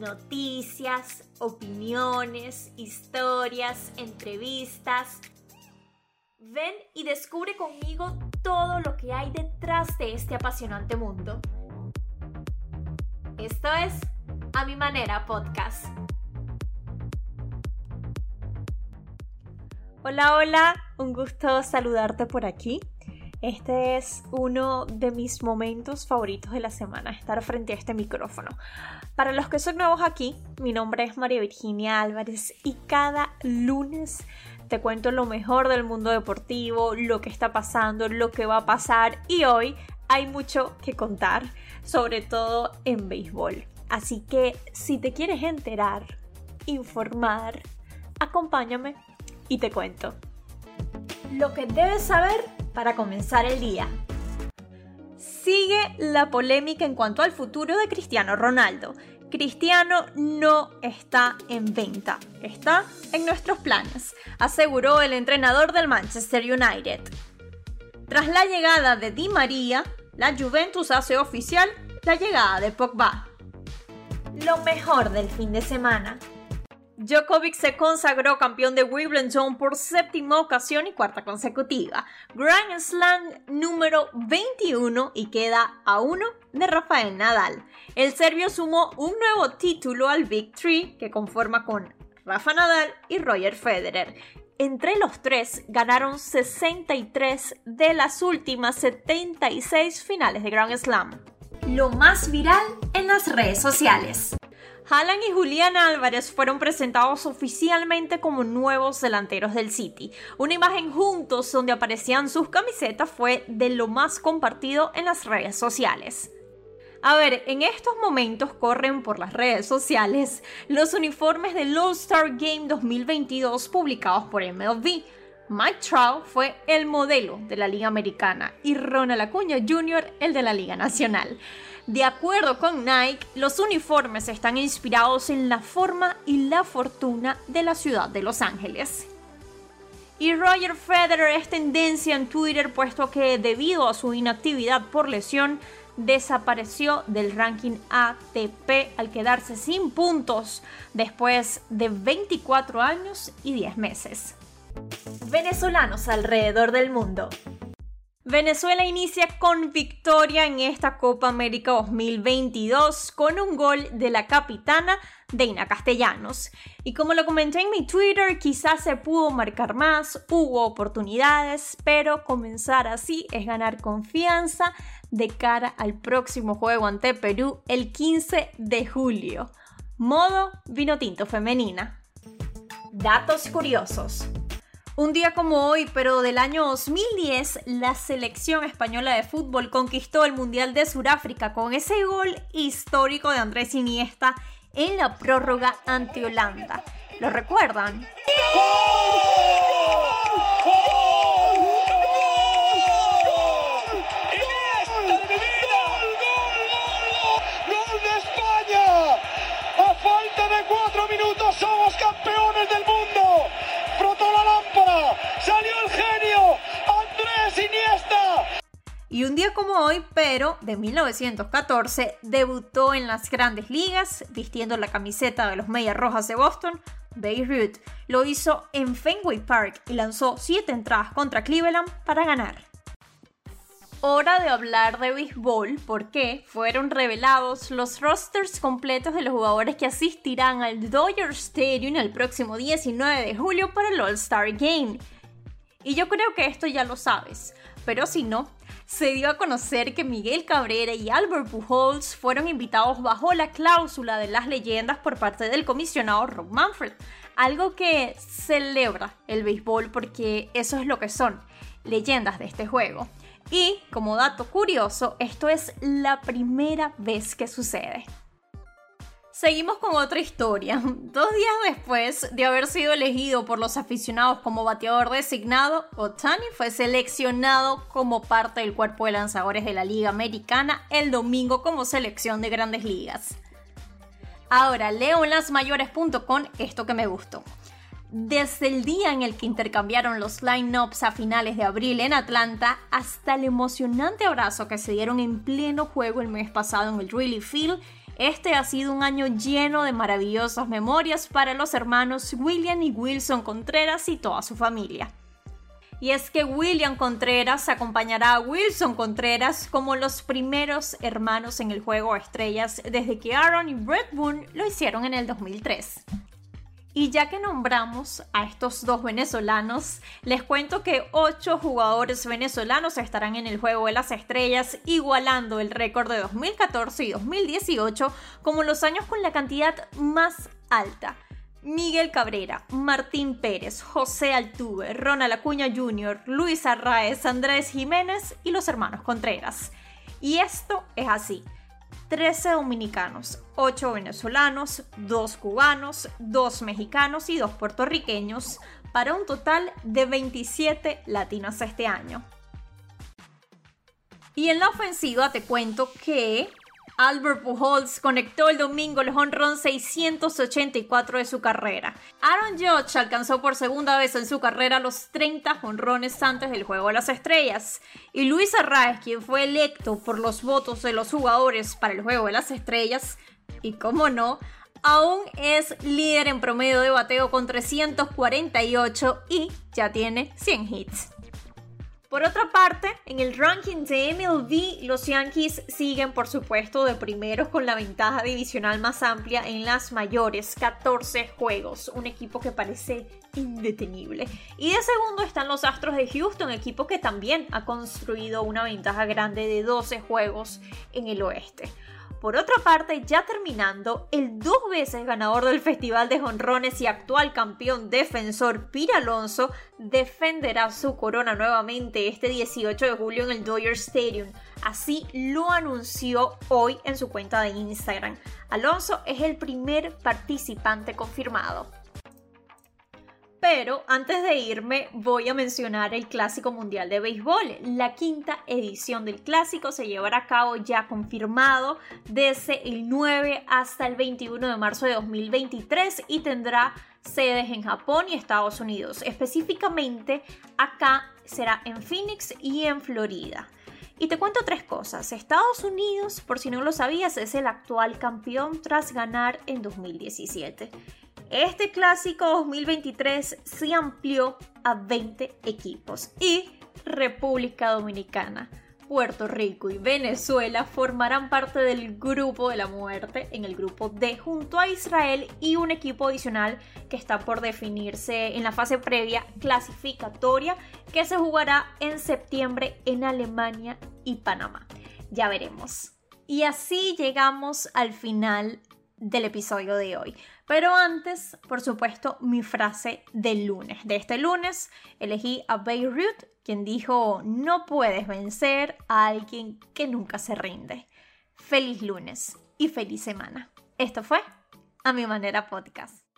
noticias, opiniones, historias, entrevistas. Ven y descubre conmigo todo lo que hay detrás de este apasionante mundo. Esto es A Mi Manera Podcast. Hola, hola, un gusto saludarte por aquí. Este es uno de mis momentos favoritos de la semana, estar frente a este micrófono. Para los que son nuevos aquí, mi nombre es María Virginia Álvarez y cada lunes te cuento lo mejor del mundo deportivo, lo que está pasando, lo que va a pasar y hoy hay mucho que contar, sobre todo en béisbol. Así que si te quieres enterar, informar, acompáñame y te cuento. Lo que debes saber para comenzar el día. Sigue la polémica en cuanto al futuro de Cristiano Ronaldo. Cristiano no está en venta, está en nuestros planes, aseguró el entrenador del Manchester United. Tras la llegada de Di María, la Juventus hace oficial la llegada de Pogba. Lo mejor del fin de semana. Djokovic se consagró campeón de Wimbledon por séptima ocasión y cuarta consecutiva. Grand Slam número 21 y queda a uno de Rafael Nadal. El serbio sumó un nuevo título al Big Three que conforma con Rafa Nadal y Roger Federer. Entre los tres ganaron 63 de las últimas 76 finales de Grand Slam. Lo más viral en las redes sociales. Alan y Julián Álvarez fueron presentados oficialmente como nuevos delanteros del City. Una imagen juntos donde aparecían sus camisetas fue de lo más compartido en las redes sociales. A ver, en estos momentos corren por las redes sociales los uniformes del All-Star Game 2022 publicados por MLB. Mike Trout fue el modelo de la Liga Americana y Ronald Acuña Jr. el de la Liga Nacional. De acuerdo con Nike, los uniformes están inspirados en la forma y la fortuna de la ciudad de Los Ángeles. Y Roger Federer es tendencia en Twitter puesto que debido a su inactividad por lesión desapareció del ranking ATP al quedarse sin puntos después de 24 años y 10 meses. Venezolanos alrededor del mundo. Venezuela inicia con victoria en esta Copa América 2022 con un gol de la capitana Deina Castellanos. Y como lo comenté en mi Twitter, quizás se pudo marcar más, hubo oportunidades, pero comenzar así es ganar confianza de cara al próximo juego ante Perú el 15 de julio. Modo vino tinto femenina. Datos curiosos. Un día como hoy, pero del año 2010, la selección española de fútbol conquistó el Mundial de Sudáfrica con ese gol histórico de Andrés Iniesta en la prórroga ante Holanda. ¿Lo recuerdan? Hoy, pero de 1914, debutó en las grandes ligas vistiendo la camiseta de los Medias Rojas de Boston, Beirut. Lo hizo en Fenway Park y lanzó 7 entradas contra Cleveland para ganar. Hora de hablar de béisbol porque fueron revelados los rosters completos de los jugadores que asistirán al Dodger Stadium el próximo 19 de julio para el All-Star Game. Y yo creo que esto ya lo sabes, pero si no, se dio a conocer que Miguel Cabrera y Albert Pujols fueron invitados bajo la cláusula de las leyendas por parte del comisionado Rob Manfred, algo que celebra el béisbol porque eso es lo que son, leyendas de este juego. Y como dato curioso, esto es la primera vez que sucede. Seguimos con otra historia. Dos días después de haber sido elegido por los aficionados como bateador designado, Otani fue seleccionado como parte del cuerpo de lanzadores de la Liga Americana el domingo como selección de grandes ligas. Ahora leo en lasmayores.com esto que me gustó. Desde el día en el que intercambiaron los line-ups a finales de abril en Atlanta hasta el emocionante abrazo que se dieron en pleno juego el mes pasado en el Really Field, Este ha sido un año lleno de maravillosas memorias para los hermanos William y Wilson Contreras y toda su familia. Y es que William Contreras acompañará a Wilson Contreras como los primeros hermanos en el juego estrellas desde que Aaron y Brett Boone lo hicieron en el 2003. Y ya que nombramos a estos dos venezolanos, les cuento que ocho jugadores venezolanos estarán en el Juego de las Estrellas, igualando el récord de 2014 y 2018 como los años con la cantidad más alta. Miguel Cabrera, Martín Pérez, José Altuve, Ronald Acuña Jr., Luis Arraez, Andrés Jiménez y los hermanos Contreras. Y esto es así. 13 dominicanos, 8 venezolanos, 2 cubanos, 2 mexicanos y 2 puertorriqueños, para un total de 27 latinos este año. Y en la ofensiva te cuento que Albert Pujols conectó el domingo el honrón 684 de su carrera. Aaron Judge alcanzó por segunda vez en su carrera los 30 honrones antes del Juego de las Estrellas. Y Luis Arraez, quien fue electo por los votos de los jugadores para el Juego de las Estrellas, y cómo no, aún es líder en promedio de bateo con 348 y ya tiene 100 hits. Por otra parte, en el ranking de MLB, los Yankees siguen por supuesto de primeros con la ventaja divisional más amplia en las mayores, 14 juegos, un equipo que parece indetenible. Y de segundo están los Astros de Houston, equipo que también ha construido una ventaja grande de 12 juegos en el oeste. Por otra parte, ya terminando, el dos veces ganador del Festival de Jonrones y actual campeón defensor Pira Alonso defenderá su corona nuevamente este 18 de julio en el Dodger Stadium. Así lo anunció hoy en su cuenta de Instagram. Alonso es el primer participante confirmado. Pero antes de irme voy a mencionar el Clásico Mundial de Béisbol. La quinta edición del Clásico se llevará a cabo ya confirmado desde el 9 hasta el 21 de marzo de 2023 y tendrá sedes en Japón y Estados Unidos. Específicamente acá será en Phoenix y en Florida. Y te cuento tres cosas. Estados Unidos, por si no lo sabías, es el actual campeón tras ganar en 2017. Este clásico 2023 se amplió a 20 equipos y República Dominicana, Puerto Rico y Venezuela formarán parte del grupo de la muerte en el grupo D junto a Israel y un equipo adicional que está por definirse en la fase previa clasificatoria que se jugará en septiembre en Alemania y Panamá. Ya veremos. Y así llegamos al final del episodio de hoy. Pero antes, por supuesto, mi frase del lunes. De este lunes elegí a Beirut, quien dijo, no puedes vencer a alguien que nunca se rinde. Feliz lunes y feliz semana. Esto fue A Mi Manera Podcast.